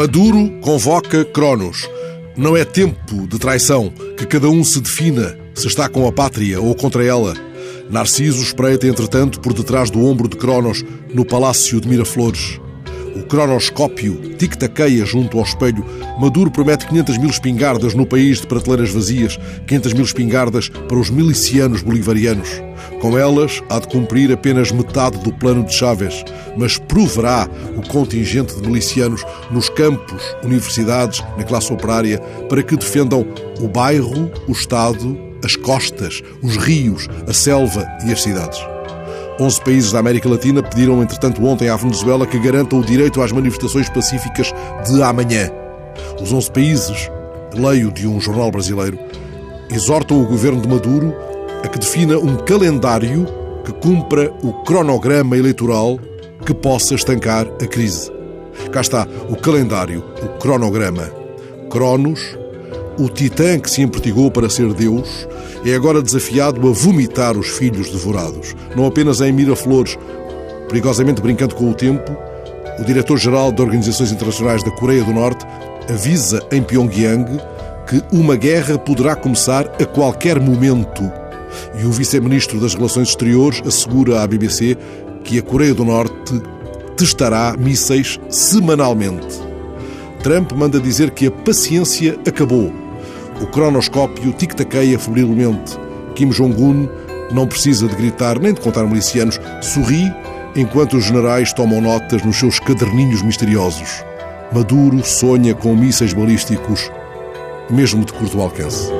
Maduro convoca Cronos. Não é tempo de traição que cada um se defina se está com a pátria ou contra ela. Narciso espreita, entretanto, por detrás do ombro de Cronos, no palácio de Miraflores. O cronoscópio tic-taqueia junto ao espelho. Maduro promete 500 mil espingardas no país de prateleiras vazias, 500 mil espingardas para os milicianos bolivarianos. Com elas, há de cumprir apenas metade do plano de Chávez, mas proverá o contingente de milicianos nos campos, universidades, na classe operária, para que defendam o bairro, o Estado, as costas, os rios, a selva e as cidades. 11 países da América Latina pediram, entretanto, ontem à Venezuela que garanta o direito às manifestações pacíficas de amanhã. Os 11 países, leio de um jornal brasileiro, exortam o governo de Maduro a que defina um calendário que cumpra o cronograma eleitoral que possa estancar a crise. Cá está o calendário, o cronograma. Cronos, o titã que se empertigou para ser Deus, é agora desafiado a vomitar os filhos devorados. Não apenas em Miraflores, perigosamente brincando com o tempo, o diretor-geral de Organizações Internacionais da Coreia do Norte avisa em Pyongyang que uma guerra poderá começar a qualquer momento. E o vice-ministro das Relações Exteriores assegura à BBC que a Coreia do Norte testará mísseis semanalmente. Trump manda dizer que a paciência acabou o cronoscópio tic-taqueia febrilmente. Kim Jong-un não precisa de gritar nem de contar milicianos, sorri enquanto os generais tomam notas nos seus caderninhos misteriosos. Maduro sonha com mísseis balísticos, mesmo de curto alcance.